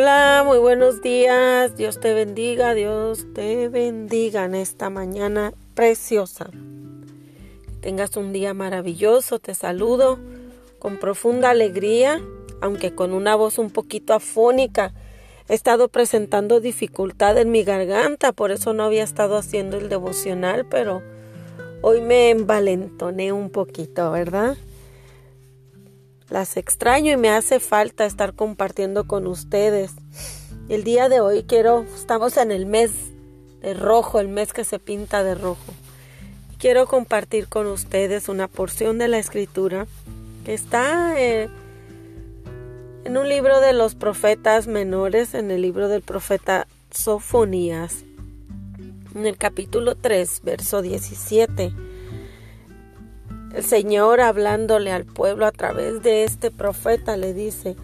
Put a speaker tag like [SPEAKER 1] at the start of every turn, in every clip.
[SPEAKER 1] Hola, muy buenos días. Dios te bendiga, Dios te bendiga en esta mañana preciosa. tengas un día maravilloso. Te saludo con profunda alegría, aunque con una voz un poquito afónica. He estado presentando dificultad en mi garganta, por eso no había estado haciendo el devocional, pero hoy me envalentoné un poquito, ¿verdad? Las extraño y me hace falta estar compartiendo con ustedes. El día de hoy quiero, estamos en el mes de rojo, el mes que se pinta de rojo. Quiero compartir con ustedes una porción de la escritura que está eh, en un libro de los profetas menores, en el libro del profeta Sofonías, en el capítulo 3, verso 17 el Señor hablándole al pueblo a través de este profeta le dice,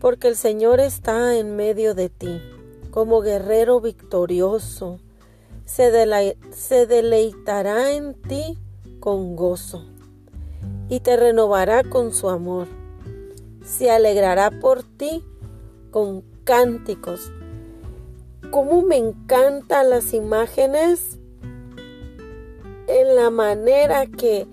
[SPEAKER 1] porque el Señor está en medio de ti, como guerrero victorioso, se, deleitará en ti con gozo y te renovará con su amor. Se alegrará por ti con cánticos. ¿Cómo me encantan las imágenes? En la manera que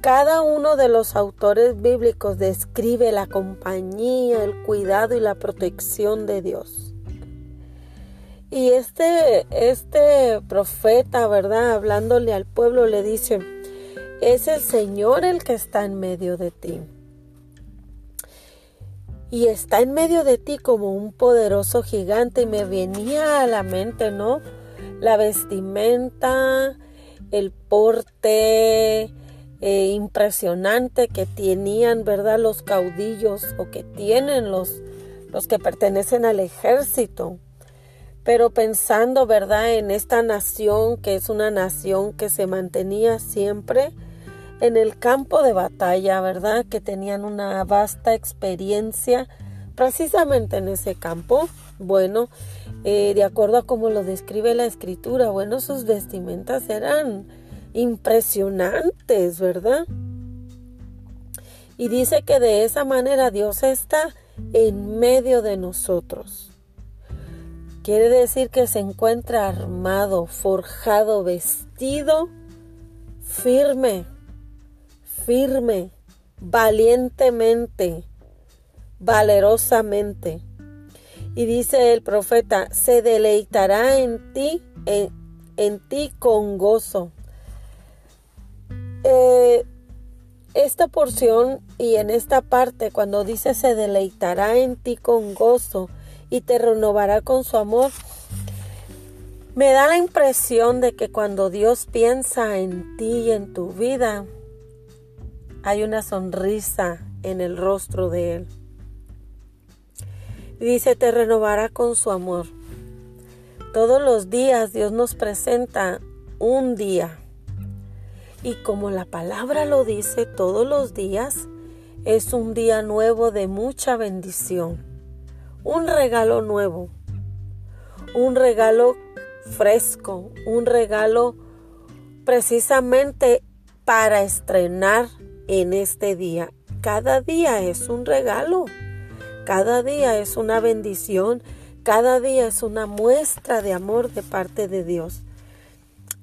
[SPEAKER 1] cada uno de los autores bíblicos describe la compañía, el cuidado y la protección de Dios. Y este, este profeta, ¿verdad? Hablándole al pueblo, le dice, es el Señor el que está en medio de ti. Y está en medio de ti como un poderoso gigante. Y me venía a la mente, ¿no? La vestimenta, el porte, eh, impresionante que tenían, ¿verdad? Los caudillos o que tienen los, los que pertenecen al ejército. Pero pensando, ¿verdad? En esta nación que es una nación que se mantenía siempre en el campo de batalla, ¿verdad? Que tenían una vasta experiencia precisamente en ese campo. Bueno, eh, de acuerdo a cómo lo describe la escritura, bueno, sus vestimentas eran impresionantes, ¿verdad? Y dice que de esa manera Dios está en medio de nosotros. Quiere decir que se encuentra armado, forjado, vestido, firme, firme, valientemente, valerosamente. Y dice el profeta, se deleitará en ti, en, en ti con gozo. Esta porción y en esta parte, cuando dice se deleitará en ti con gozo y te renovará con su amor, me da la impresión de que cuando Dios piensa en ti y en tu vida, hay una sonrisa en el rostro de Él. Dice, te renovará con su amor. Todos los días Dios nos presenta un día y como la palabra lo dice todos los días, es un día nuevo de mucha bendición. Un regalo nuevo. Un regalo fresco. Un regalo precisamente para estrenar en este día. Cada día es un regalo. Cada día es una bendición. Cada día es una muestra de amor de parte de Dios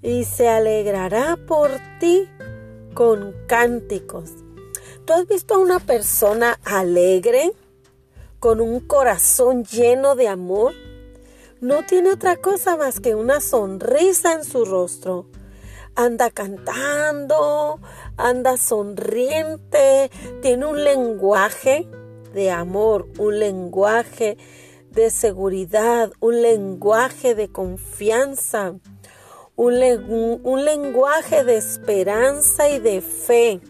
[SPEAKER 1] y se alegrará por ti con cánticos. ¿Tú has visto a una persona alegre, con un corazón lleno de amor? No tiene otra cosa más que una sonrisa en su rostro. Anda cantando, anda sonriente, tiene un lenguaje de amor, un lenguaje de seguridad, un lenguaje de confianza un, lenguaje de esperanza y de fe,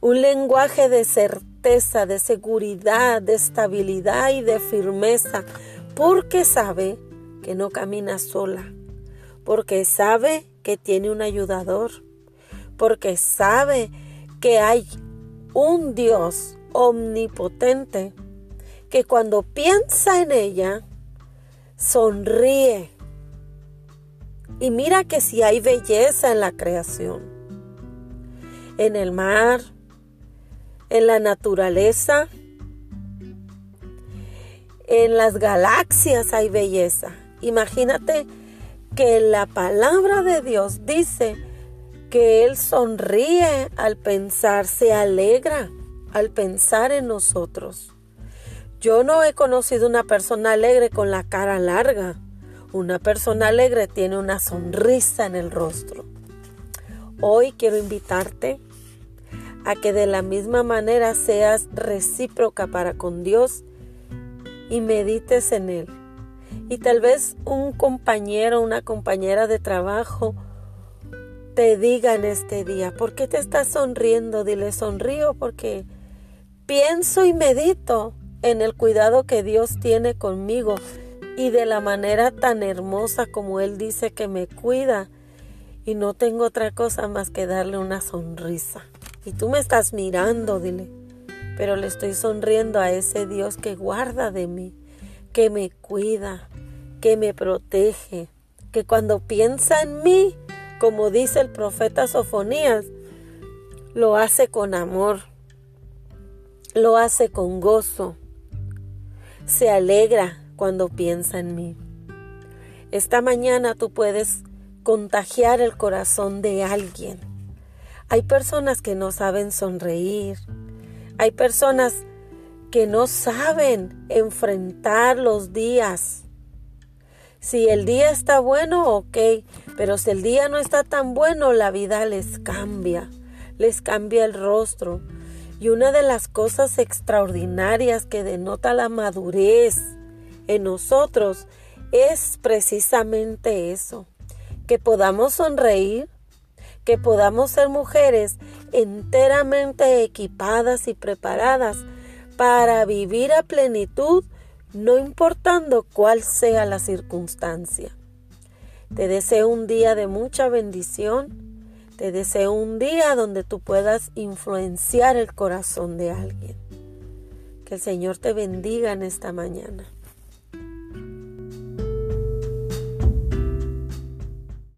[SPEAKER 1] un lenguaje de certeza, de seguridad, de estabilidad y de firmeza, porque sabe que no camina sola, porque sabe que tiene un ayudador, porque sabe que hay un Dios omnipotente que cuando piensa en ella, sonríe y mira que si hay belleza en la creación, en el mar, en la naturaleza, En las galaxias hay belleza. Imagínate que la palabra de Dios dice que Él sonríe al pensar, se alegra al pensar en nosotros. Yo no he conocido una persona alegre con la cara larga. Una persona alegre tiene una sonrisa en el rostro. Hoy quiero invitarte a que de la misma manera seas recíproca para con Dios y medites en Él. Y tal vez un compañero, una compañera de trabajo te diga en este día, ¿por qué te estás sonriendo? Dile, sonrío porque pienso y medito en el cuidado que Dios tiene conmigo y de la manera tan hermosa como Él dice que me cuida. Y no tengo otra cosa más que darle una sonrisa. Y tú me estás mirando, dile, pero le estoy sonriendo a ese Dios que guarda de mí, que me cuida, que me protege, que cuando piensa en mí, como dice el profeta Sofonías, lo hace con amor, lo hace con gozo, se alegra cuando piensa en mí. Esta mañana tú puedes contagiar el corazón de alguien. Hay personas que no saben sonreír. Hay personas que no saben enfrentar los días. Si el día está bueno, ok, pero si el día no está tan bueno, la vida les cambia, les cambia el rostro. Y una de las cosas extraordinarias que denota la madurez en nosotros es precisamente eso, que podamos sonreír, que podamos ser mujeres enteramente equipadas y preparadas para vivir a plenitud no importando cuál sea la circunstancia. Te deseo un día de mucha bendición. Te deseo un día donde tú puedas influenciar el corazón de alguien. Que el Señor te bendiga en esta mañana.